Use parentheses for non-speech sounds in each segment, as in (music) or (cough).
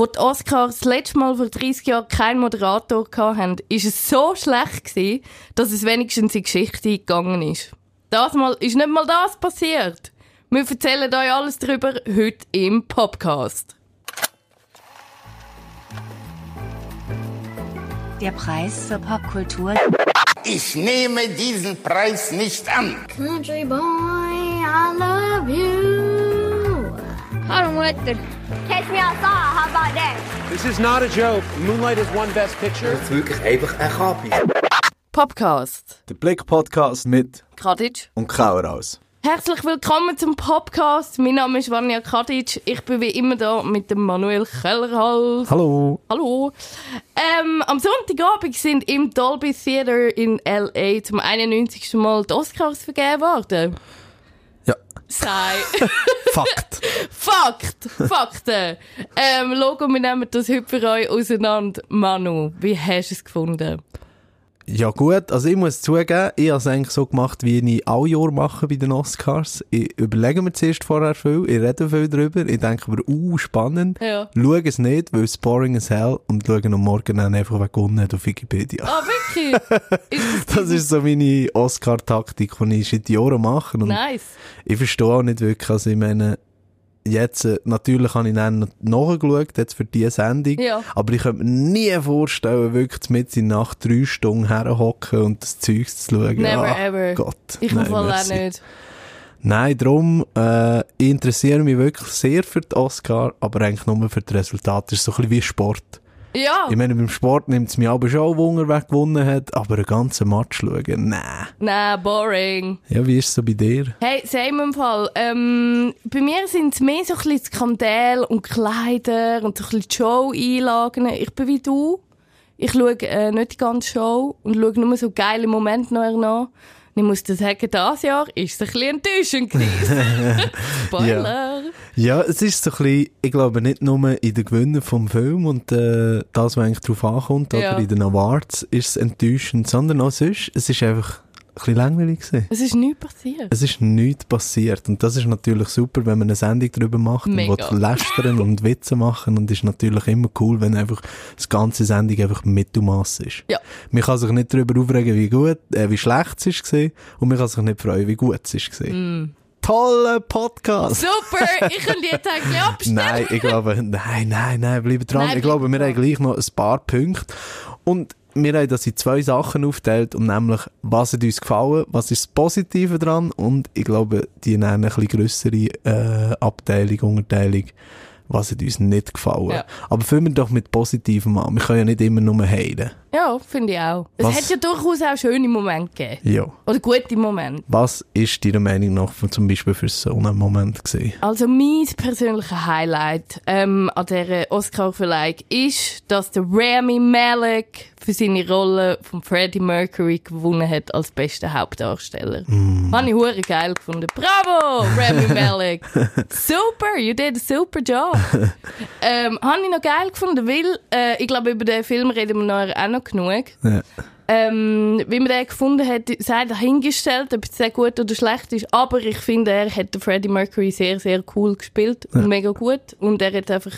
Wo die Oscars das letzte Mal vor 30 Jahren keinen Moderator hatten, ist es so schlecht gewesen, dass es wenigstens in die Geschichte gegangen ist. Das Mal ist nicht mal das passiert. Wir erzählen euch alles darüber heute im Podcast. Der Preis für Popkultur. Ich nehme diesen Preis nicht an. Country boy, I love you. Hallo Mutter. Catch me outside, how about that? This is not a joke. Moonlight has won Best Picture. Das ist wirklich einfach ein Kapi. Podcast. Der Blick-Podcast mit Kadic. und Kaueraus. Herzlich willkommen zum Podcast. Mein Name ist Vanja Kadic. Ich bin wie immer da mit dem Manuel Kellerhals. Hallo. Hallo. Ähm, am Sonntagabend sind im Dolby Theater in L.A. zum 91. Mal die Oscars vergeben worden. Sei. (laughs) Fakt. Fakt. Fakten. Ähm, Logo, wir nehmen das heute für euch auseinander. Manu, wie hast du es gefunden? Ja gut, also ich muss zugeben, ich habe es eigentlich so gemacht, wie ich alle Jahre mache bei den Oscars. Ich überlege mir zuerst vorher viel, ich rede viel darüber, ich denke aber, uh, spannend. Ja. Schaue es nicht, weil es boring as hell und schaue am Morgen dann einfach, wer gewonnen hat auf Wikipedia. Ah, wirklich? (laughs) ist das Das ist so meine Oscar-Taktik, die ich seit Jahren mache. Und nice? ich verstehe auch nicht wirklich, also ich meine, jetzt, äh, natürlich habe ich dann nachgeschaut, jetzt für diese Sendung, Ja. aber ich könnte mir nie vorstellen, wirklich mit in nach drei Stunden herhocken und das Zeug zu schauen. Never Ah, ever. Gott. Ich Fall auch nicht. Nein, darum, äh, ich interessiere mich wirklich sehr für die Oscar, aber eigentlich nur für die Resultate. Das ist so ein bisschen wie Sport. Ja. Ich meine, beim Sport nimmt es mich aber schon Wunder, wer gewonnen hat, aber einen ganzen Match schauen, nein. Nein, boring. Ja, wie ist es so bei dir? Hey, same im Fall. Ähm, bei mir sind es mehr so ein bisschen Skandal und Kleider und so ein bisschen Show-Einlagen. Ich bin wie du. Ich schaue äh, nicht die ganze Show und schaue nur so geile Momente nachher nach. Ich muss dir sagen, dieses Jahr ist es ein bisschen enttäuschend gewesen. (laughs) Spoiler. Ja, es ist so ein bisschen, ich glaube nicht nur in den Gewinnen vom Film und äh, das, was eigentlich darauf ankommt, Ja. oder in den Awards, ist es enttäuschend, sondern auch sonst, es ist einfach ein bisschen langweilig gewesen. Es ist nichts passiert. Es ist nichts passiert und das ist natürlich super, wenn man eine Sendung darüber macht Mega. und lästern und (laughs) Witze machen und ist natürlich immer cool, wenn einfach das ganze Sendung einfach Mittelmaß ist. Ja. Man kann sich nicht darüber aufregen, wie gut, äh, wie schlecht es ist gewesen, und man kann sich nicht freuen, wie gut es ist gewesen. Mm. Toller Podcast! Super, ich könnte jetzt eigentlich abstellen. Nein, ich glaube, nein, nein, nein, bleiben dran. Nein, ich glaube, wir haben gleich noch ein paar Punkte. Und wir haben das in zwei Sachen aufgeteilt, und nämlich, was hat uns gefallen, was ist das Positive dran, und ich glaube, die nennen eine bisschen grössere äh, Abteilung, Unterteilung, was hat uns nicht gefallen. Ja. Aber fangen wir doch mit Positivem an. Wir können ja nicht immer nur heilen. Ja, finde ich auch. Es hat ja durchaus auch schöne Momente gegeben. Ja. Oder gute Momente. Was ist deiner Meinung nach zum Beispiel für so einen Moment gewesen? Also mein persönlicher Highlight ähm, an dieser Oscar-Verleihung ist, dass der Rami Malek für seine Rolle von Freddie Mercury gewonnen hat als bester Hauptdarsteller. Mm. Habe ich hure geil gefunden. Bravo, Rami (laughs) Malek. super, you did a super job. (laughs) ähm, habe ich noch geil gefunden, weil äh, ich glaube, über den Film reden wir nachher auch noch genug. Ja. Ähm, wie man den gefunden hat, sei dahingestellt, ob es sehr gut oder schlecht ist. Aber ich finde, er hat Freddie Mercury sehr, sehr cool gespielt und mega gut. Und er hat einfach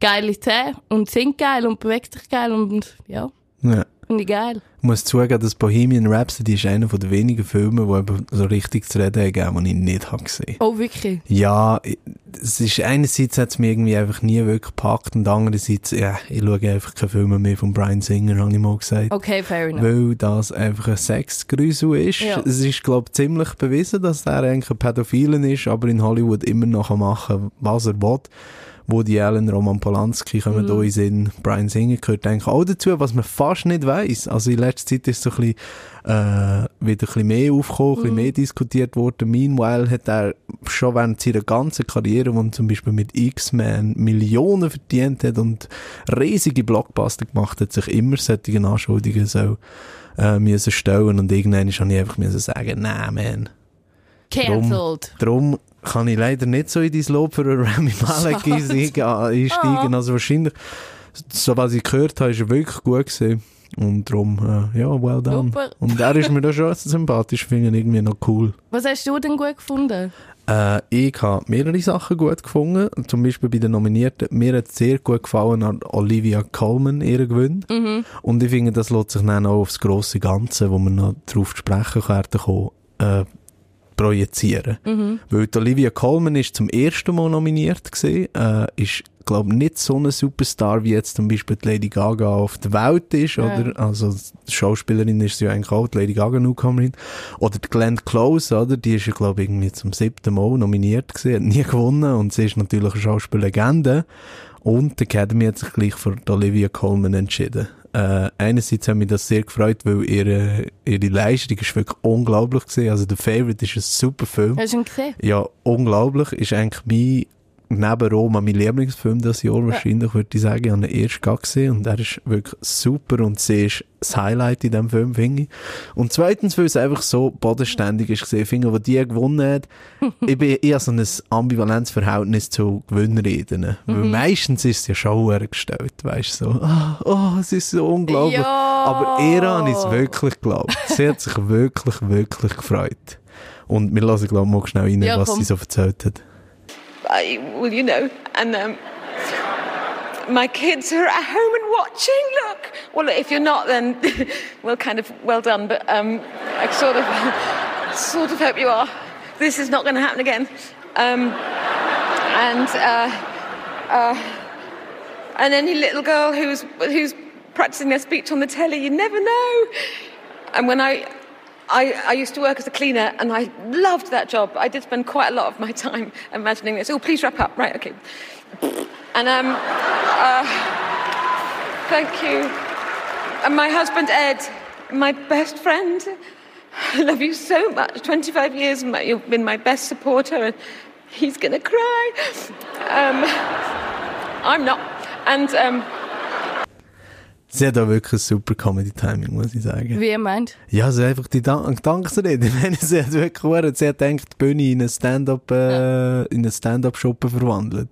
geile Zähne und singt geil und bewegt sich geil und ja, Ja. finde ich geil. Ich muss zugeben, dass Bohemian Rhapsody ist einer der wenigen Filme, die eben so richtig zu reden haben, die ich nicht habe gesehen Oh, wirklich? Ja, es ist einerseits hat es mich irgendwie einfach nie wirklich gepackt und andererseits, ja, ich schaue einfach keine Filme mehr von Brian Singer, habe ich mal gesagt. Okay, fair enough. Weil das einfach ein Sexgrüsel ist. Ja. Es ist, glaube ich, ziemlich bewiesen, dass er eigentlich ein Pädophilen ist, aber in Hollywood immer noch kann machen was er will. Woody Allen, Roman Polanski kommen Mhm. da in Sinn. Brian Singer gehört eigentlich auch dazu, was man fast nicht weiss. Also in letzter Zeit ist so ein bisschen, äh, wieder ein bisschen mehr aufgekommen, ein Mhm. bisschen mehr diskutiert worden. Meanwhile hat er schon während seiner ganzen Karriere, wo er zum Beispiel mit X-Men Millionen verdient hat und riesige Blockbuster gemacht hat, sich immer solche Anschuldigungen so, äh, müssen stellen und irgendwann habe ich einfach müssen sagen, nein, man. Cancelled. Darum kann ich leider nicht so in dein Lob für Rami (laughs) Malek einsteigen, einsteigen. Also wahrscheinlich, so was ich gehört habe, ist er wirklich gut gewesen. Und darum, äh, ja, well done. Super. Und er ist mir da schon (laughs) sympathisch, finde ich irgendwie noch cool. Was hast du denn gut gefunden? Äh, ich habe mehrere Sachen gut gefunden. Zum Beispiel bei den Nominierten. Mir hat sehr gut gefallen an Olivia Colman, ihre Gewinn. Und ich finde, das lässt sich dann auch aufs grosse Ganze, wo man noch drauf zu sprechen werden kommen, äh, projizieren. Weil die Olivia Colman ist zum ersten Mal nominiert gewesen, äh, ist glaube nicht so ein Superstar wie jetzt zum Beispiel die Lady Gaga auf der Welt ist, oder? Also, die Schauspielerin ist sie ja eigentlich auch, die Lady Gaga Newcomerin. Oder die Glenn Close, oder? Die ist ja, glaube irgendwie zum siebten Mal nominiert gewesen, hat nie gewonnen und sie ist natürlich eine Schauspiellegende. Und die Academy hat sich gleich für Olivia Colman entschieden. Äh, einerseits hat mich das sehr gefreut, weil ihre, ihre Leistung ist wirklich unglaublich gewesen. Also, The Favorite ist ein super Film. Hast du ihn gesehen? Ja, unglaublich. Ist eigentlich mein, neben Roma, mein Lieblingsfilm das Jahr wahrscheinlich, würde ich sagen. Ich habe ihn erst gesehen und er ist wirklich super und sie ist das Highlight in diesem Film, finde ich. Und zweitens, weil es einfach so bodenständig ist gesehen, finde ich, wo die gewonnen hat, (laughs) ich bin eher so ein ambivalentes Verhältnis zu Gewinnreden. Weil meistens ist es ja schon hergestellt, weißt du, so, ah, oh, es ist so unglaublich. Ja. Aber habe ich es wirklich geglaubt. Sie hat sich wirklich, wirklich gefreut. Und wir lassen, glaube ich, mal schnell rein, Ja, was sie so erzählt hat. I, well, you know, and um, my kids are at home and watching. Look, well, if you're not, then (laughs) well, kind of well done. But um, I sort of, (laughs) sort of hope you are. This is not going to happen again. Um, and uh, uh, and any little girl who's who's practicing their speech on the telly, you never know. And when I I, I used to work as a cleaner and I loved that job. I did spend quite a lot of my time imagining this. Oh, please wrap up. Right, okay. And um, uh, thank you. And my husband Ed, my best friend. I love you so much. 25 years, you've been my best supporter, and he's gonna cry. Um, I'm not. And um, Sie hat auch wirklich ein super Comedy-Timing, muss ich sagen. Wie ihr meint? Ja, also einfach die Dank Dankesrede. (laughs) Ich meine, sie hat wirklich verdammt- sie hat eigentlich die Bühne in eine Stand-up, äh, in eine Stand-up-Schuppe verwandelt.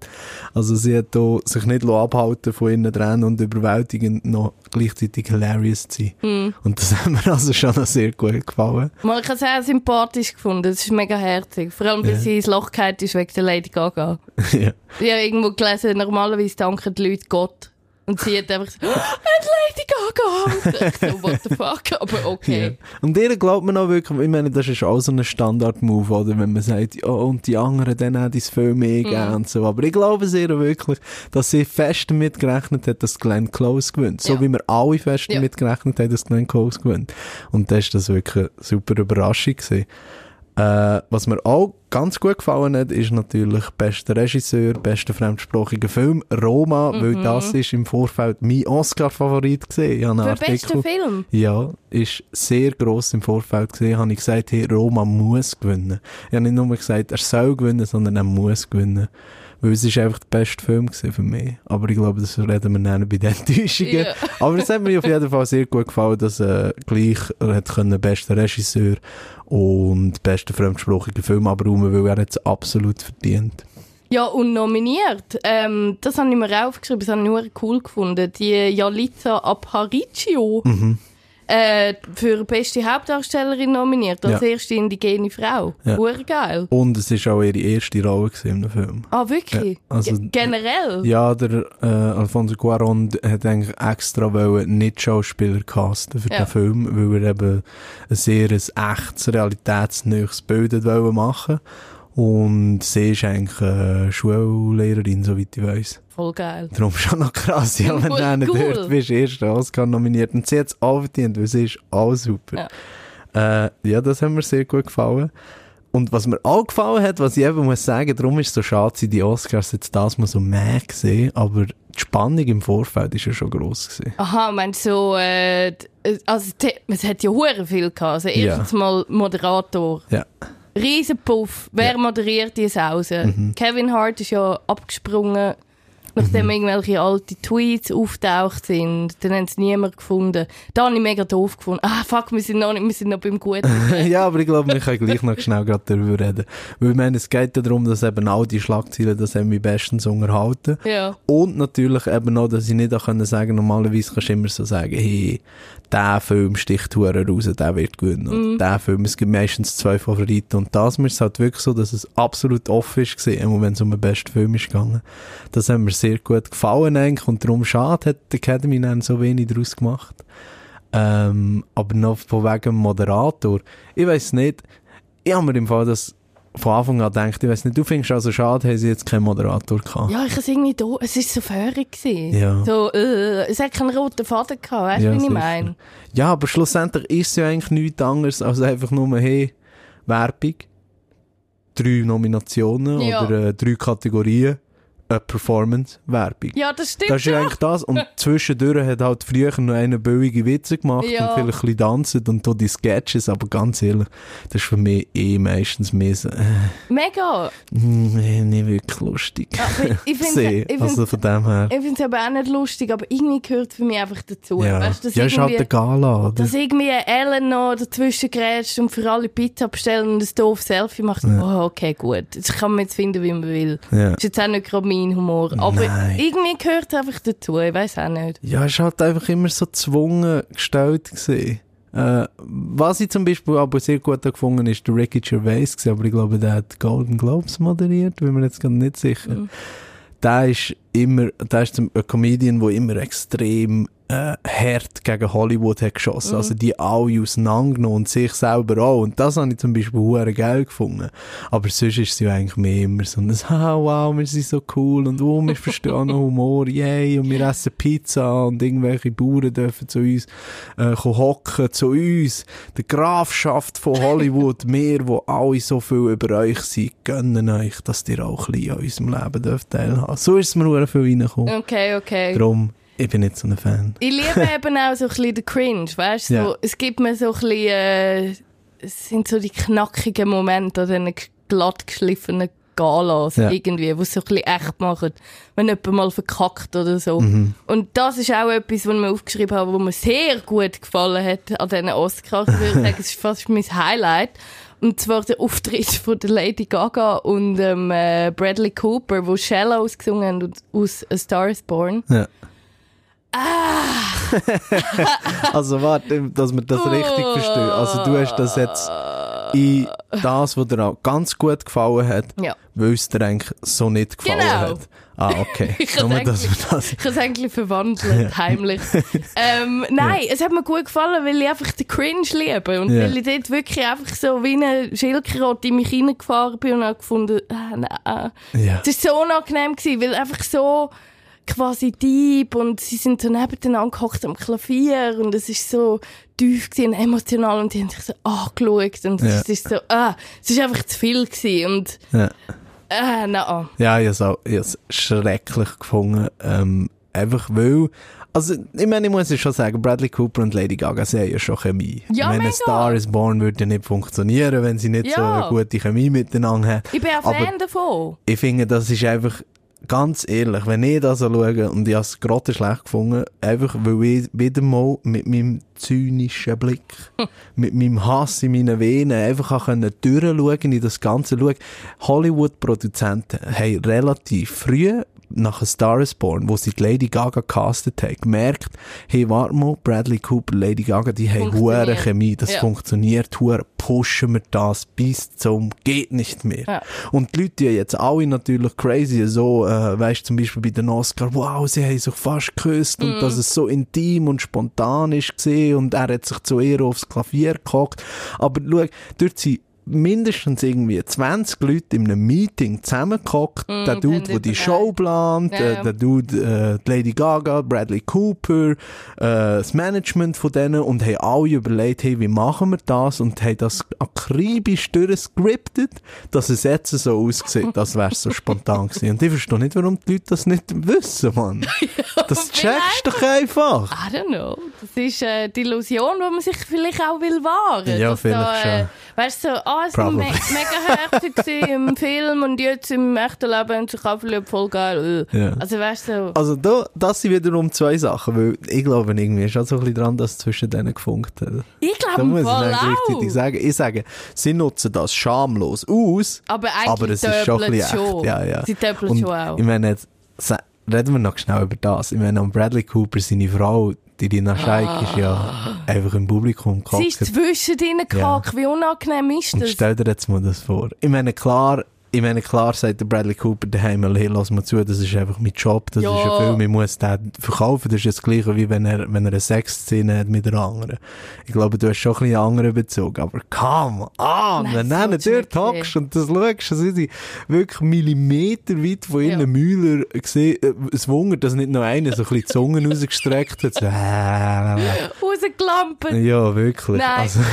Also sie hat da sich nicht abhalten von innen dran und überwältigend noch gleichzeitig hilarious zu sein. Und das hat mir (laughs) also schon noch sehr gut gefallen. Mal, ich habe es sehr sympathisch gefunden. Es ist mega herzig. Vor allem, weil Ja. sie ins Loch gefallen ist wegen der Lady Gaga. (laughs) ja. Ich habe irgendwo gelesen, normalerweise danken die Leute Gott. Und sie hat einfach so, «Hat Lady Gaga!» Und ich so, what the fuck? Aber okay. Und ihr glaubt man auch wirklich, ich meine, das ist auch so ein Standard-Move, oder? Wenn man sagt, ja, und die anderen, dann hat es viel mehr gegeben und so. Aber ich glaube sehr wirklich, dass sie fest damit gerechnet hat, dass Glenn Close gewinnt. So Ja. wie wir alle fest Ja. damit gerechnet haben, dass Glenn Close gewinnt. Und das ist das wirklich eine super Überraschung gewesen. Äh, was mir auch ganz gut gefallen hat, ist natürlich bester Regisseur, bester fremdsprachiger Film, Roma, weil das ist im Vorfeld mein Oscar-Favorit gesehen. Mhm. Für Artikel- Film? ja, ist sehr gross im Vorfeld gesehen. Habe ich gesagt, hey, Roma muss gewinnen. Ich habe nicht nur gesagt, er soll gewinnen, sondern er muss gewinnen. Weil es ist einfach der beste Film für mich. Aber ich glaube, das reden wir dann bei den (laughs) Enttäuschungen. Ja. Aber es hat mir auf jeden Fall sehr gut gefallen, dass er gleich er hat können bester Regisseur und bester fremdsprachiger Film abräumen, weil er es absolut verdient. Ja, und nominiert. Ähm, das habe ich mir auch aufgeschrieben, das habe ich nur cool gefunden. Die Yalitza Aparicio Mhm. Äh, für beste Hauptdarstellerin nominiert, als Ja. erste indigene Frau. Ja. Urgeil. Und es ist auch ihre erste Rolle im Film. Ah, wirklich? Ja, also- Ge- Generell? Ja, der äh, Alfonso Cuarón hat eigentlich extra wollen nicht Schauspieler casten für Ja. den Film, weil er eben ein sehr ein echtes, realitätsnähes Bild machen Und sie ist eigentlich äh, Schullehrerin, soweit ich weiss. Voll geil. Darum schon noch krass, ja, wenn Cool, du cool. dort bist, erst Oscar nominiert. Und sie hat es auch verdient, weil sie ist auch super. Ja. Äh, ja, das hat mir sehr gut gefallen. Und was mir auch gefallen hat, was ich eben muss sagen, darum ist es so schade, die Oscars jetzt das mal so mehr gesehen, aber die Spannung im Vorfeld ist ja schon gross gewesen. Aha, meinst du so, äh, d- also es hat ja hure viel gehabt. Also Ja. erstens mal Moderator. Ja. Riesenpuff. Wer Ja. Mhm. moderiert die Sause? Kevin Hart ist ja abgesprungen. Nachdem irgendwelche alte Tweets auftaucht sind, dann haben sie niemand gefunden. Da habe ich mega doof gefunden. Ah, fuck, wir sind noch, nicht, wir sind noch beim Guten. (laughs) ja, aber ich glaube, wir können gleich noch schnell gerade darüber reden. Weil ich meine, es geht ja darum, dass eben all die Schlagzeilen, das haben mich bestens unterhalten. ja. Und natürlich eben noch, dass ich nicht auch können sagen normalerweise kannst du immer so sagen, hey, der Film sticht hure raus, der wird gewinnen. Oder der Film, es gibt meistens zwei Favoriten. Und das ist halt wirklich so, dass es absolut offen ist gewesen, wenn es um den besten Film ist gegangen. Das hat mir sehr gut gefallen eigentlich und darum schade hat die Academy dann so wenig daraus gemacht. Ähm, aber noch von wegen Moderator. Ich weiß nicht, ich habe mir im Fall das von Anfang an gedacht, ich weiß nicht, du findest also schade, haben sie jetzt keinen Moderator gehabt. Ja, ich es irgendwie da, es ist so gewesen. Ja. So, äh, es hat keinen roten Faden gehabt, weißt du, Ja, wie ich meine? Ja, aber schlussendlich ist es ja eigentlich nichts anderes als einfach nur, hey, Werbung, drei Nominationen Ja. oder äh, drei Kategorien, eine Performance, Werbung. Ja, das stimmt Das ist ja eigentlich das. Und (laughs) zwischendurch hat halt früher noch einer billige Witze gemacht Ja. und vielleicht ein bisschen tanzen und da die Sketches, aber ganz ehrlich, das ist für mich eh meistens mehr so, äh, Mega. nee, nicht wirklich lustig. Aber ich (laughs) finde also von dem her. ich finde es aber auch nicht lustig, aber irgendwie gehört für mich einfach dazu. Ja, Weißt, du, dass ja ist halt eine Gala, oder? dass irgendwie Ellen noch dazwischen grätscht und für alle Pizza bestellen und ein doofes Selfie macht. Oh, okay, gut. Das kann man jetzt finden, wie man will. Ja. ist jetzt auch nicht gerade mein Humor. Aber Nein. irgendwie gehört es einfach dazu. Ich weiß auch nicht. Ja, es ist halt einfach immer so gezwungen gestellt gewesen. Äh, was ich zum Beispiel aber sehr gut habe gefunden ist der Ricky Gervais gewesen, aber ich glaube, der hat Golden Globes moderiert, bin mir jetzt gerade nicht sicher. Der ist immer, der ist ein Comedian, der immer extrem äh, hart gegen Hollywood hat geschossen. Also die alle auseinandergenommen und sich selber auch. Und das habe ich zum Beispiel hure geil gefunden. Aber sonst ist sie ja eigentlich mehr immer so ein (laughs) «Ah, wow, wir sind so cool und oh, wir verstehen noch Humor, yay, und wir essen Pizza und irgendwelche Bauern dürfen zu uns äh, hocken, zu uns. Die Grafschaft von Hollywood, (laughs) wir, wo alle so viel über euch sind, gönnen euch, dass ihr auch ein bisschen an unserem Leben dürft teilhaben. So ist es mir hure viel reingekommen. Okay, okay. Darum, ich bin nicht so ein Fan. Ich liebe (laughs) eben auch so ein bisschen den Cringe, weißt du? So, Ja. Es gibt mir so ein bisschen, äh, es sind so die knackigen Momente an diesen glatt geschliffenen Galas Ja. irgendwie, wo es so ein bisschen echt machen, wenn jemand mal verkackt oder so. Mhm. Und das ist auch etwas, was ich mir aufgeschrieben habe, was mir sehr gut gefallen hat an diesen Oscars. Ich (laughs) würde sagen, es ist fast mein Highlight. Und zwar der Auftritt von der Lady Gaga und ähm, äh, Bradley Cooper, wo Shallows gesungen haben und aus A Star is Born. Ja. Ah! (laughs) Also warte, dass wir das richtig verstehen. Also du hast das jetzt in das, was dir auch ganz gut gefallen hat, Ja. weil es dir eigentlich so nicht gefallen Genau. hat. Ah, okay. (laughs) Ich habe es eigentlich verwandelt, heimlich. (laughs) ähm, nein, es hat mir gut gefallen, weil ich einfach den Cringe liebe. Und Ja. weil ich dort wirklich einfach so wie eine Schildkröte in mich reingefahren bin und habe gefunden, ah, nein. Ja. Es war so unangenehm, gewesen, weil einfach so quasi deep und sie sind so nebeneinander gehockt am Klavier und es ist so tief gewesen und emotional und die haben sich so angeschaut und Ja. es ist so, ah, es ist einfach zu viel gewesen und, Ja. ah, nein. Ja, ich habe es auch schrecklich gefunden. Ähm, einfach weil... Also, ich meine, ich muss ja schon sagen, Bradley Cooper und Lady Gaga, sie haben ja schon Chemie. Ja, ich meine, mega. Star is Born würde ja nicht funktionieren, wenn sie nicht so Ja. eine gute Chemie miteinander haben. Ich bin Aber- Fan davon. ich finde, das ist einfach ganz ehrlich, wenn ich das so schaue und ich habe es gerade schlecht gefunden, einfach weil ich wieder mal mit meinem zynischen Blick, (laughs) mit meinem Hass in meinen Venen einfach auch können durchschauen in das Ganze schauen. Hollywood-Produzenten haben relativ früh nach A Star is Born, wo sie die Lady Gaga castet haben, gemerkt, hey, warte mal, Bradley Cooper, Lady Gaga, die haben hohe Chemie, das Ja. funktioniert, hure pushen wir das bis zum geht nicht mehr. Ja. Und die Leute die jetzt alle natürlich crazy, so, äh, weißt zum Beispiel bei den Oscar, wow, sie haben sich fast geküsst und dass es so intim und spontan ist gesehen und er hat sich zu ihr aufs Klavier gehockt. Aber schau, dort sind mindestens irgendwie 20 Leute in einem Meeting zusammengehockt. der und Dude, der die. Show plant, Ja, äh, ja. der Dude, äh, Lady Gaga, Bradley Cooper, äh, das Management von denen und haben alle überlegt, hey, wie machen wir das? Und haben das akribisch durchgescriptet, dass es jetzt so aussieht, (laughs) als wäre es so spontan gewesen. Und ich verstehe nicht, warum die Leute das nicht wissen, Mann. (laughs) Das checkst du doch einfach. I don't know. Das ist äh, die Illusion, die man sich vielleicht auch will wahren. Ja, vielleicht da, äh, schon. Weißt du, so, ah, es war me mega gewesen im (laughs) Film und jetzt im echten Leben haben sich verliebt, voll geil. äh. Ja. Also weißt du, so, Also da, das sind wiederum zwei Sachen, weil ich glaube irgendwie ist auch so ein bisschen dran, dass es zwischen denen gefunkt hat. ich glaube voll auch. sagen. Ich sage, sie nutzen das schamlos aus, Aber eigentlich aber es ist schon ein bisschen schon. echt. Ja, ja. Sie doppelt Und schon auch. ich meine, jetzt, reden wir noch schnell über das. Ich meine, Bradley Cooper, seine Frau, die Rina Scheik, ist ja einfach im Publikum Sie ist gehockt. zwischen ihnen gehackt. Wie unangenehm ist Und das? stell dir jetzt mal das vor. Ich meine, klar, ich meine, klar sagt der Bradley Cooper daheim, hey, lass mal zu, das ist einfach mein Job, das Ja. ist ein Film, ich muss den verkaufen, das ist das Gleiche, wie wenn er, wenn er eine Sexszene hat mit einer anderen. Ich glaube, du hast schon ein bisschen einen anderen Bezug, aber come on, Nein, wenn das du dort hockst und das schaust, sind sie wirklich Millimeter weit von ihren Ja. Mühler gesehen, äh, es wundert, dass nicht noch einer so ein bisschen die Zunge (laughs) rausgestreckt hat, so, Rausgelampert. ja, wirklich. Nein. Also, (laughs)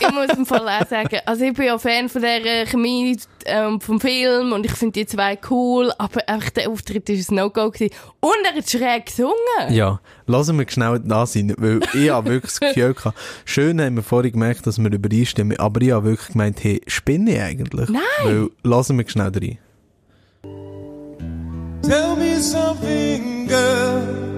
ich muss im Fall auch sagen, also ich bin ja Fan von der Chemie ähm, vom Film und ich finde die zwei cool, aber einfach der Auftritt ist ein No-Go gewesen. Und er hat schräg gesungen. Ja, lassen wir schnell da sein, weil ich habe wirklich das Gefühl gehabt, schön haben wir vorhin gemerkt, dass wir übereinstimmen, aber ich habe wirklich gemeint, hey, spinne ich eigentlich? Nein. Weil, lassen wir schnell rein. Tell me something, girl.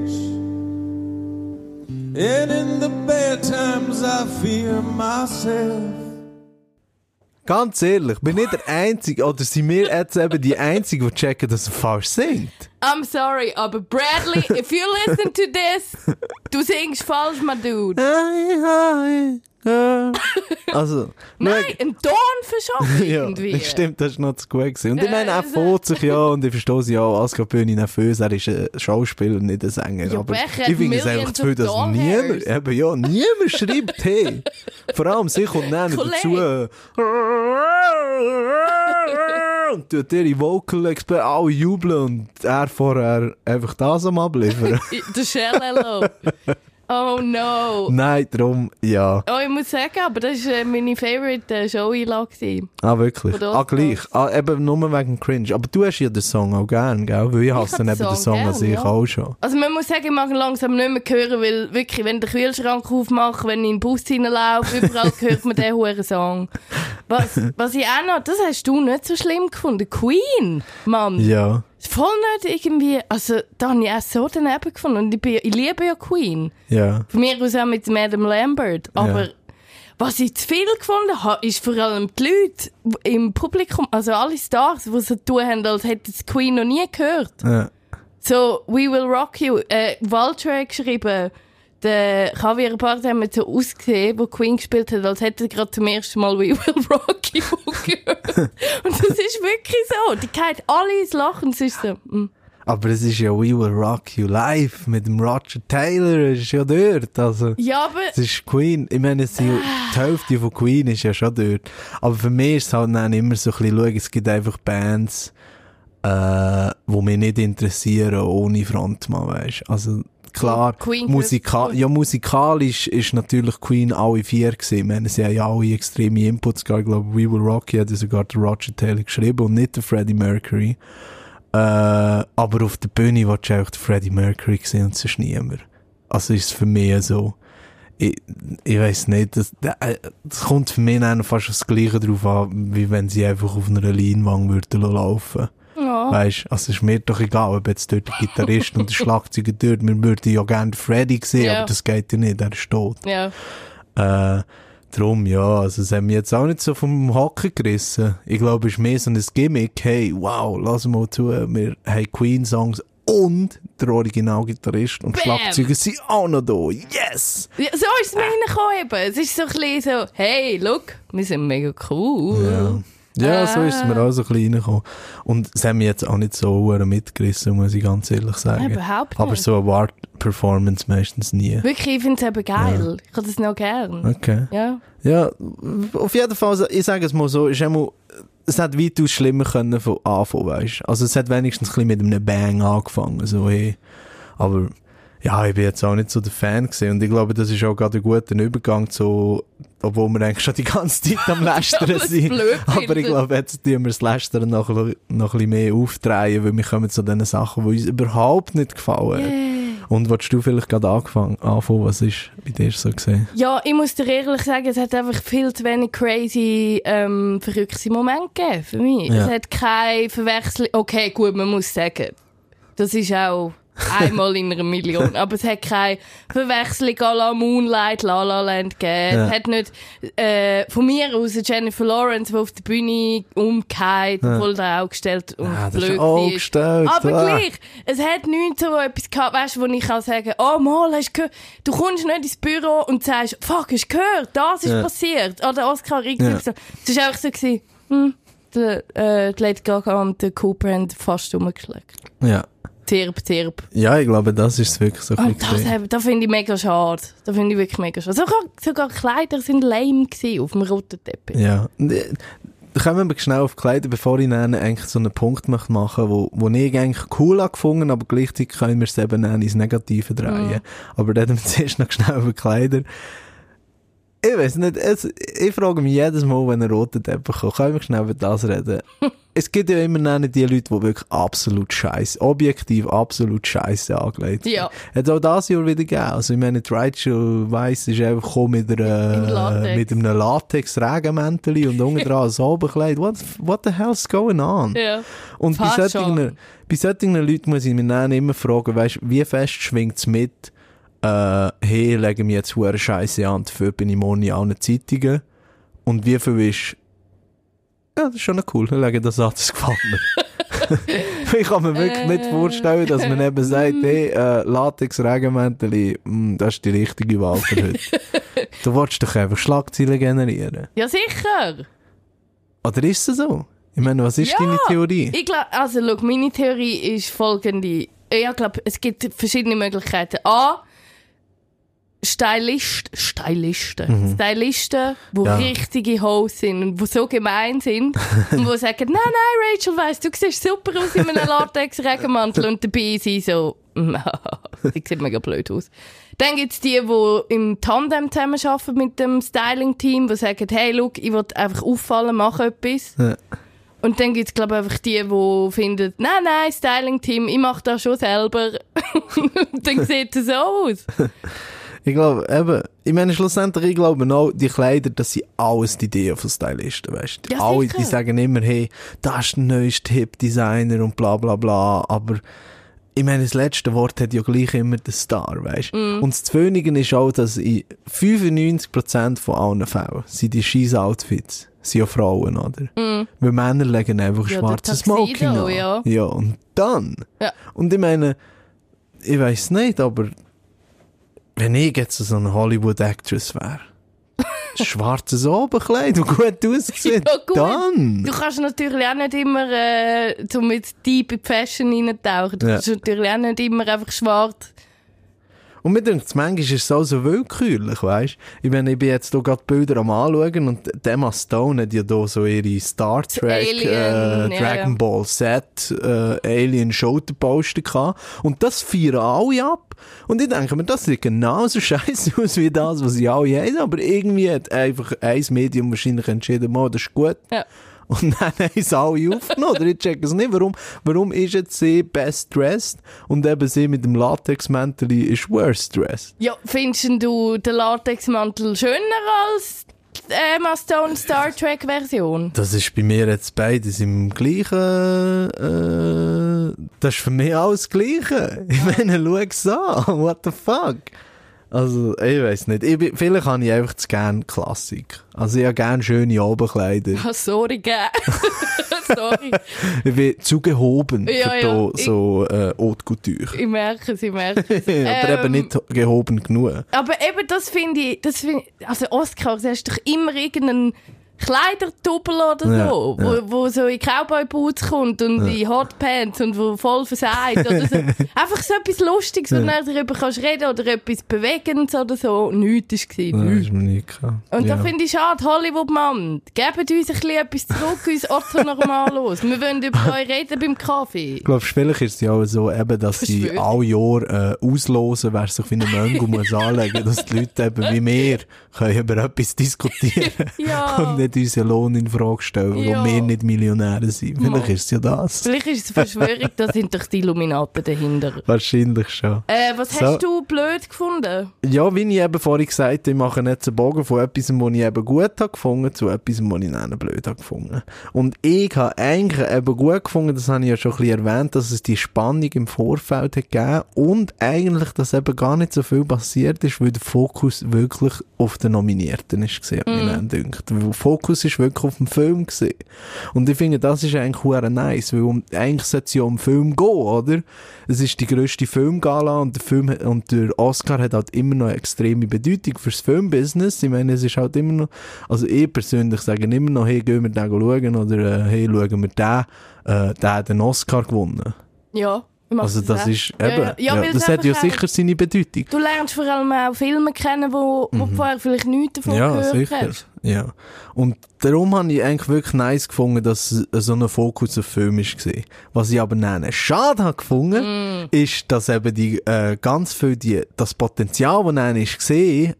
And in the bad times, I fear myself. Ganz ehrlich, bin ich der Einzige, oder sind wir jetzt eben die Einzigen, die checken, dass er falsch singt? I'm sorry, aber Bradley, if you listen to this, du singst falsch, my dude. Also, (laughs) Nein, ein verschoben (laughs) Ja, irgendwie. das stimmt, das ist noch zu gut gewesen. Und ich Ja, meine, er also- freut sich ja, (laughs) und ich verstehe sie ja, Aska Bühne nervös, er ist ein Schauspieler, nicht ein Sänger. Ja, aber ich finde es einfach zu viel, dass niemand, eben ja, niemand schreibt, hey. Vor allem sie kommt dann dazu, äh, und tut ihre Vocal Expert alle jubeln und er vorher einfach das am abliefern. Der Shellello. Oh no. Nein, darum, ja. Oh, ich muss sagen, aber das war äh, meine favorite äh, Show-Einlage. gewesen. Ah, wirklich? Ah, gleich. Ah, eben nur wegen Cringe. Aber du hast ja den Song auch gern, gell? Weil ich hasse den eben den Song Song an gern, sich ja. auch schon. Also man muss sagen, ich mag ihn langsam nicht mehr hören, weil wirklich, wenn ich den Kühlschrank aufmache, wenn ich in den Bus hineinlaufe, überall (laughs) hört man diesen hohen Song. Was, was ich auch noch, das hast du nicht so schlimm gefunden. Queen, Mann. Ja. Voll nicht irgendwie, also da habe ich auch so daneben gefunden. Und ich, bin, ich liebe ja Queen. Ja. Von mir aus auch mit Madame Lambert. Aber Ja. was ich zu viel gefunden habe, ist vor allem die Leute im Publikum, also alle Stars, die so tun haben, als hätten sie Queen noch nie gehört. ja. So, We Will Rock You, äh, hat geschrieben, der Javier Bardem hat mir so ausgesehen, wo Queen gespielt hat, als hätte er gerade zum ersten Mal We Will (laughs) Rock You gehört. Und das ist wirklich so. Die geht alle ins Lachen. Es ist so, mm. Aber es ist ja We Will Rock You Live mit dem Roger Taylor, es ist ja dort. Also, Ja, aber es ist Queen. Ich meine, es sind, die Hälfte von Queen ist ja schon dort. Aber für mich ist es halt dann immer so ein bisschen, schau, es gibt einfach Bands, äh, die mich nicht interessieren ohne Frontmann, weißt Also, klar, Queen Musika ja, musikalisch ist natürlich Queen alle vier gewesen. Ich meine, sie haben ja alle extreme Inputs gehabt. Ich glaube, We Will Rock You hat sogar der Roger Taylor geschrieben und nicht der Freddie Mercury. Äh, aber auf der Bühne war du auch der Freddie Mercury gesehen und sonst niemand. Also ist es für mich so. Ich, ich weiß nicht, das, äh, das kommt für mich fast das Gleiche drauf an, wie wenn sie einfach auf einer Leinwand würden laufen. Ja. Weißt, also es ist mir doch egal, ob jetzt dort der Gitarrist und der Schlagzeuger dort, wir würden ja gerne Freddy sehen, Ja. aber das geht ja nicht, er ist tot. ja. Äh, drum, ja, also es hat mich jetzt auch nicht so vom Haken gerissen. Ich glaube, es ist mehr so ein Gimmick, hey, wow, lass mal zu, wir haben Queen-Songs und der Originalgitarrist und Bam. Schlagzeuger sind auch noch da. Yes! Ja, so ist es mir reingekommen eben. Es ist so ein bisschen so, hey, look, wir sind mega cool. Ja, so Ah. ist es mir auch so ein bisschen reingekommen. Und es hat mich jetzt auch nicht so mitgerissen, muss ich ganz ehrlich sagen. Ja, überhaupt Aber nicht. so Award-Performance meistens nie. Wirklich, ich finde es eben geil. Ich habe das noch gern. Okay. Ja. Ja, auf jeden Fall, ich sage es mal so, ist einmal, es hat weitaus schlimmer können von Anfang, weißt Also es hat wenigstens ein bisschen mit einem Bang angefangen, so hey. Aber, ja, ich bin jetzt auch nicht so der Fan gewesen und ich glaube, das ist auch gerade ein guter Übergang zu, obwohl wir eigentlich schon die ganze Zeit am (laughs) Lästern sind. Aber ich glaube, jetzt tun wir das Lästern noch, noch ein bisschen mehr aufdrehen, weil wir kommen zu den Sachen, die uns überhaupt nicht gefallen. Und willst du vielleicht gerade angefangen, anfangen, was ist bei dir so gesehen? Ja, ich muss dir ehrlich sagen, es hat einfach viel zu wenig crazy, ähm, verrückte Momente gegeben für mich. Ja. Es hat keine Verwechslung. Okay, gut, man muss sagen, das ist auch einmal in einer Million. Aber es hat keine Verwechslung à la Moonlight, La La Land gegeben. Ja. Es hat nicht, äh, von mir aus Jennifer Lawrence, die auf der Bühne umgekehrt, voll da auch gestellt und Ah, das blöd ist. Aber ah. gleich, es hat nichts so etwas gehabt, weißt du, wo ich kann sagen, oh mal, hast du gehört, du kommst nicht ins Büro und sagst, fuck, hast du gehört, das ist Ja. passiert. Oder Oscar XY. Ja. Es war einfach so, gewesen, hm, der, äh, die Lady Gaga und der Cooper haben fast umgeschlagen. Ja. Zirp, zirp. Ja, ich glaube, das ist wirklich so Und das, hab- das finde ich mega schade. Das finde ich wirklich mega schade. Sogar, sogar Kleider sind lame gewesen auf dem roten Teppich. Ja. Kommen wir schnell auf Kleider, bevor ich dann eigentlich so einen Punkt möchte machen wo, wo ich eigentlich cool habe gefunden, aber gleichzeitig können wir es eben dann ins Negative drehen. Aber reden (laughs) wir zuerst noch schnell über Kleider. Ich weiß nicht, es, ich frage mich jedes Mal, wenn ein roter Teppich kommt, können wir schnell über das reden? (laughs) es gibt ja immer dann die Leute, die wirklich absolut scheiße, objektiv absolut scheiße angelegt. Ja. Hat auch das Jahr wieder gegeben. Also ich meine, die Rachel Weiss ist einfach mit, einer, Latex. mit einem Latex-Regenmäntel und unten dran ein Oberkleid. What, what the hell's going on? Ja. Und bei Fast solchen, schon. bei solchen Leuten muss ich mich dann immer fragen, weißt, wie fest schwingt es mit, äh, hey, legen wir jetzt hure Scheiße an, dafür bin ich morgen in allen Zeitungen. Und wie viel ist, ja, das ist schon cool, ich lege das an, das gefällt mir. (laughs) ich kann mir wirklich nicht vorstellen, dass man eben sagt, hey, äh, Latex-Regenmäntel, mm, das ist die richtige Wahl für heute. (laughs) du willst doch einfach Schlagzeilen generieren. Ja, sicher. Oder ist es so? Ich meine, was ist Ja, deine Theorie? Ich glaube, also, schau, meine Theorie ist folgende. Ich glaube, es gibt verschiedene Möglichkeiten. A, Stylist, Stylisten. Stylisten, die Mhm. Ja. richtige Hoes sind und die so gemein sind (laughs) und die sagen, nein, nein, Rachel weiss, du siehst super aus in einem Latex-Regenmantel und dabei sind so, (laughs) sie sieht mega blöd aus. Dann gibt's die, die im Tandem zusammenarbeiten mit dem Styling-Team, die sagen, hey, look, ich will einfach auffallen, mach etwas. Ja. Und dann gibt's glaube ich, einfach die, die finden, nein, nein, Styling-Team, ich mache das schon selber. (laughs) Und dann sieht es so aus. Ich glaube, eben, ich meine, schlussendlich, ich glaube auch, die Kleider, das sind alles die Ideen von Stylisten, weißt du? Ja, Alle, sicher. die sagen immer, hey, das ist der neueste Hip-Designer und bla bla bla, aber ich meine, das letzte Wort hat ja gleich immer der Star, weißt du? Mm. Und das Zwönige ist auch, dass in 95% von allen Fällen sind die scheiß Outfits, sind ja Frauen, oder? Weil Männer legen einfach Mm. Ja, Tuxedo, Smoking an. ja. ja, und dann? Ja. Und ich meine, ich weiß nicht, aber wenn ich jetzt so eine Hollywood-Actress wäre, (laughs) schwarzes Oberkleid und gut aussieht, (laughs) Ja, gut. dann. Du kannst natürlich auch nicht immer äh, so mit deep in die Fashion reintauchen. Du Ja. kannst natürlich auch nicht immer einfach schwarz. Und mir denkt, manchmal ist es auch so willkürlich, weißt Ich meine, ich bin jetzt hier gerade Bilder am anschauen und Emma Stone hat ja da so ihre Star Trek, Alien, äh, Dragon ja. Ball Z, äh, Alien Schulterposter gehabt. Und das feiern alle ab. Und ich denke mir, das sieht genauso (laughs) scheiße aus wie das, was sie alle haben. Aber irgendwie hat einfach ein Medium wahrscheinlich entschieden, mal, das ist gut. Ja. Und (laughs) dann haben sie alle aufgenommen. Oder ich check es nicht. Warum, warum ist jetzt sie best dressed und eben sie mit dem Latexmäntel ist worst dressed? Ja, findest du den Latexmantel schöner als die Emma Stone Star Trek Version? Das ist bei mir jetzt beides im gleichen, äh, das ist für mich alles das Gleiche. Ich meine, schau es an. What the fuck? Also, ich weiß nicht. Ich bin, vielleicht habe ich einfach zu gern Klassik. Also, ich habe gern schöne Oberkleider. Ah, sorry, gell? (laughs) sorry. (laughs) Ich bin zu gehoben Ja, für ja. da Ich- so, äh, Haute Couture. Ich merke es, ich merke es. (laughs) Oder eben Ähm, nicht gehoben genug. Aber eben, das finde ich, das find also Oscar, du hast doch immer irgendeinen Kleidertubbel oder Ja, so, ja. Wo, wo so in Cowboy-Boots kommt und in Hotpants und wo voll versagt oder so. (laughs) Einfach so etwas Lustiges, wo du dann darüber kannst reden oder etwas Bewegendes oder so. Nichts war. Ja, nichts. ist mir gehabt. Und ja. da finde ich schade, Hollywood-Mann, gebt uns ein bisschen etwas zurück, uns orthonormal los. Wir wollen über (laughs) euch reden beim Kaffee. Ich glaube, vielleicht ist es ja auch so, eben, dass sie alle Jahre äh, auslosen, wer sich wie ein Mönch muss anlegen dass die Leute eben wie wir können über etwas diskutieren (laughs) Ja. Nicht unseren Lohn in Frage stellen, Ja. wo wir nicht Millionäre sind. Vielleicht ist es ja das. Vielleicht ist es eine Verschwörung, da sind doch die Illuminaten dahinter. (laughs) Wahrscheinlich schon. Äh, was So. hast du blöd gefunden? Ja, wie ich eben vorhin gesagt habe, ich mache jetzt einen Bogen von etwas, was ich eben gut habe gefunden, zu etwas, was ich dann blöd habe gefunden. Und ich habe eigentlich eben gut gefunden, das habe ich ja schon ein bisschen erwähnt, dass es die Spannung im Vorfeld hat gegeben und eigentlich, dass eben gar nicht so viel passiert ist, weil der Fokus wirklich auf den Nominierten ist gesehen, mm. mir der Fokus ist wirklich auf dem Film gesehen. Und ich finde, das ist eigentlich hure nice, weil eigentlich sollte es ja um Film gehen, oder? Es ist die grösste Filmgala und der Film und der Oscar hat halt immer noch extreme Bedeutung fürs Filmbusiness. Ich meine, es ist halt immer noch, also ich persönlich sage immer noch, hey, gehen wir den schauen oder äh, hey, schauen wir den, äh, der hat den Oscar gewonnen. Ja. Also das auch. ist Ja, eben, ja. ja, Ja, das hat ja sicher seine Bedeutung. Du lernst vor allem auch Filme kennen, wo, wo du vorher vielleicht nichts davon Mhm. Ja, gehört sicher. hast. Ja. Und darum habe ich eigentlich wirklich nice gefunden, dass so ein Fokus auf Film ist gewesen. Was ich aber dann schade habe gefunden, ist, dass eben die, äh, ganz viel die, das Potenzial, das dann ist gesehen,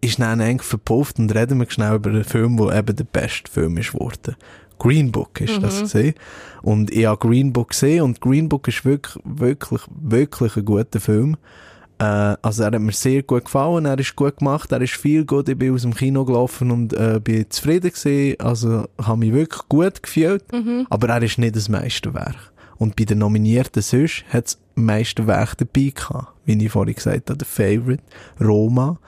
ist dann eigentlich verpufft und reden wir schnell über den Film, der eben der beste Film ist geworden. Green Book ist das gesehen. Und ich habe Green Book gesehen und Green Book ist wirklich, wirklich, wirklich ein guter Film. Äh, also er hat mir sehr gut gefallen, er ist gut gemacht, er ist viel gut, ich bin aus dem Kino gelaufen und äh, bin zufrieden gewesen, also habe mich wirklich gut gefühlt, aber er ist nicht das Meisterwerk. Und bei den Nominierten sonst hat es Meisterwerk dabei gehabt, wie ich vorhin gesagt habe, der Favorite, Roma,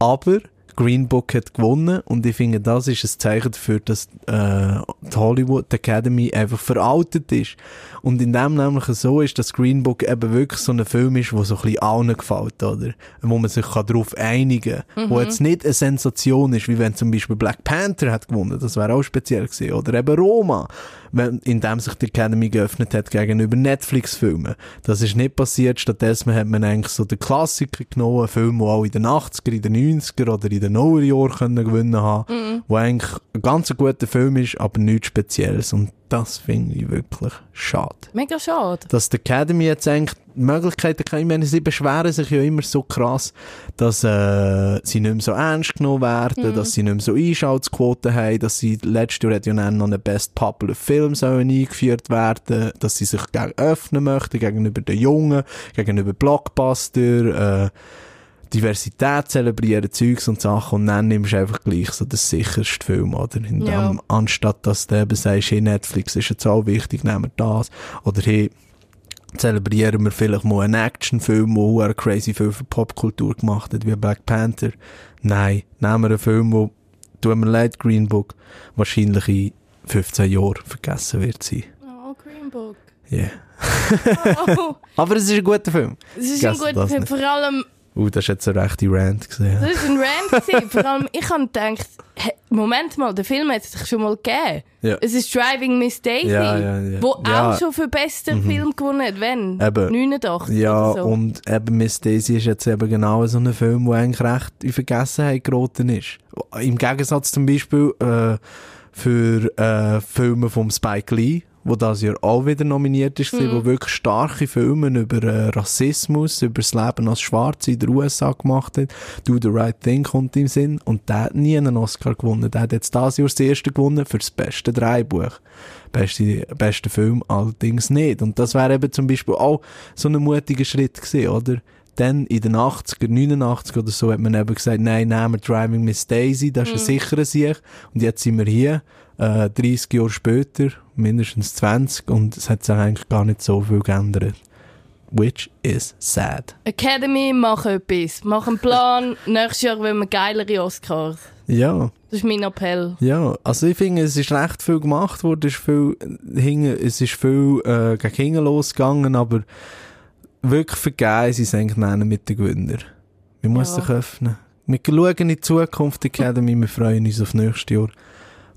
aber Green Book hat gewonnen und ich finde, das ist ein Zeichen dafür, dass äh, die Hollywood Academy einfach veraltet ist. Und in dem nämlich so ist, dass Green Book eben wirklich so ein Film ist, wo so ein bisschen allen gefällt, oder? Wo man sich kann darauf einigen kann. Wo jetzt nicht eine Sensation ist, wie wenn zum Beispiel Black Panther hat gewonnen, das wäre auch speziell gewesen. Oder eben Roma, wenn, in dem sich die Academy geöffnet hat gegenüber Netflix-Filmen. Das ist nicht passiert, stattdessen hat man eigentlich so den Klassiker genommen, einen Film, der auch in den 80er, in den 90er oder in den neuen Jahren können gewinnen haben, wo eigentlich ein ganz guter Film ist, aber nichts Spezielles. Und das finde ich wirklich schade. Mega schade. Dass die Academy jetzt eigentlich Möglichkeiten kann, ich meine, sie beschweren sich ja immer so krass, dass äh, sie nicht mehr so ernst genommen werden, dass sie nicht mehr so Einschaltquoten haben, dass sie letztes Jahr ja noch einen Best Popular Film sollen eingeführt werden, dass sie sich gegen öffnen möchten, gegenüber den Jungen, gegenüber Blockbuster, äh, Diversität zelebrieren, Zeugs und Sachen und dann nimmst du einfach gleich so das sicherste Film, oder? Dem, Ja. Anstatt dass du eben sagst, hey, Netflix ist jetzt auch wichtig, nehmen wir das. Oder hey, zelebrieren wir vielleicht mal einen Actionfilm, der einen crazy viel für Popkultur gemacht hat, wie Black Panther. Nein, nehmen wir einen Film, der, tut mir leid, Green Book, wahrscheinlich in 15 Jahren vergessen wird sein. Oh, Green Book. Yeah. Oh, (laughs) Aber es ist ein guter Film. es ist ein guter Film. nicht. Vor allem, Uh, das ist jetzt eine rechte Rant gesehen. das war ein Rant. gewesen. Vor allem, ich habe gedacht, Moment mal, der Film hat es sich schon mal gegeben. Ja. Es ist Driving Miss Daisy, Ja, ja, ja. wo Ja. Mhm. auch schon für besten Film gewonnen hat. Wenn? Eben. 89 Ja, so. und eben Miss Daisy ist jetzt eben genau so ein Film, der eigentlich recht in Vergessenheit geraten ist. Im Gegensatz zum Beispiel äh, für äh, Filme von Spike Lee, wo das Jahr auch wieder nominiert ist, mhm. wo wirklich starke Filme über äh, Rassismus, über das Leben als Schwarze in den USA gemacht hat. Do the Right Thing kommt im Sinn. Und der hat nie einen Oscar gewonnen. Der hat jetzt das Jahr das erste gewonnen für das beste Dreibuch. Beste, beste Film allerdings nicht. Und das wäre eben zum Beispiel auch so ein mutiger Schritt gewesen, oder? Dann in den 80er, 89 oder so hat man eben gesagt, nein, nehmen wir Driving Miss Daisy, das ist ein sicherer Sieg. Und jetzt sind wir hier, äh, 30 Jahre später, mindestens 20, und es hat sich eigentlich gar nicht so viel geändert. Which is sad. Academy, mach etwas. Mach einen Plan. (laughs) Nächstes Jahr wollen wir geilere Oscars. Ja, Das ist mein Appell. ja. Also ich finde, es ist recht viel gemacht worden, es ist viel, hinge, es ist viel äh, gegen hinten losgegangen, aber wirklich vergeben sie es eigentlich mit den Gewinner. Wir müssen Ja. sich öffnen. Wir schauen in die Zukunft, Academy, wir freuen uns auf nächstes Jahr.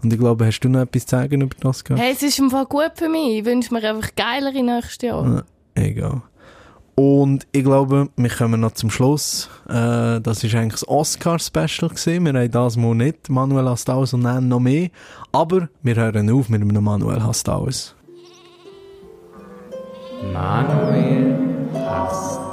Und ich glaube, hast du noch etwas zu sagen über das gehabt? Hey, es ist im Fall gut für mich. Ich wünsche mir einfach geilere nächstes Jahr. Ja, egal. Und ich glaube, wir kommen noch zum Schluss. Äh, das ist eigentlich das Oscar-Special gewesen. Wir haben das mal nicht Manuel hasst alles und nennen noch mehr. Aber wir hören auf mit einem Manuel hasst alles. Manuel hasst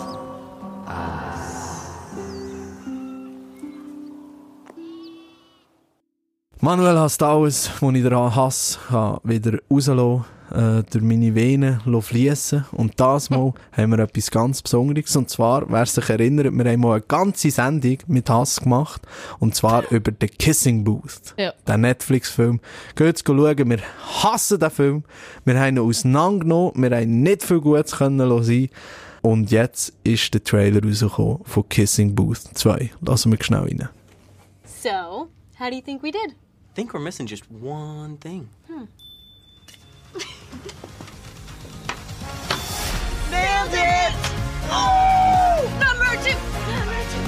Manuel hasst alles, was ich daran hasse, kann wieder rauslassen, äh, durch meine Venen fließen. Und das Mal (laughs) haben wir etwas ganz Besonderes. Und zwar, wer sich erinnert, wir haben mal eine ganze Sendung mit Hass gemacht. Und zwar über The Kissing Booth. Ja. Den Netflix-Film. Geht schauen, wir hassen den Film. Wir haben ihn auseinandergenommen. Wir haben nicht viel Gutes können hören. Und jetzt ist der Trailer rausgekommen von Kissing Booth 2. Lassen wir schnell rein. So, how do you think we did? I think we're missing just one thing. Nailed it! Oh! Number two! Number two!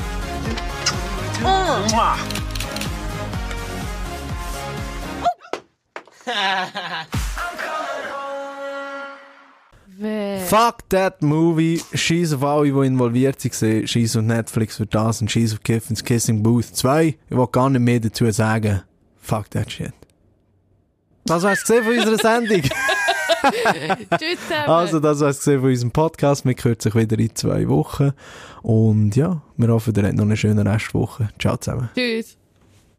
Wer? Fuck that movie. Scheiß auf alle, die involviert waren. Scheiß auf Netflix für das und scheiß auf Kiffins Kissing Booth 2. Ich will gar nicht mehr dazu sagen. Fuck that shit. Das war's gesehen von unserer Sendung. (laughs) Tschüss zusammen. Also, das war's gesehen von unserem Podcast. Wir hören sich wieder in zwei Wochen. Und ja, wir hoffen, ihr habt noch eine schöne Restwoche. Ciao zusammen. Tschüss.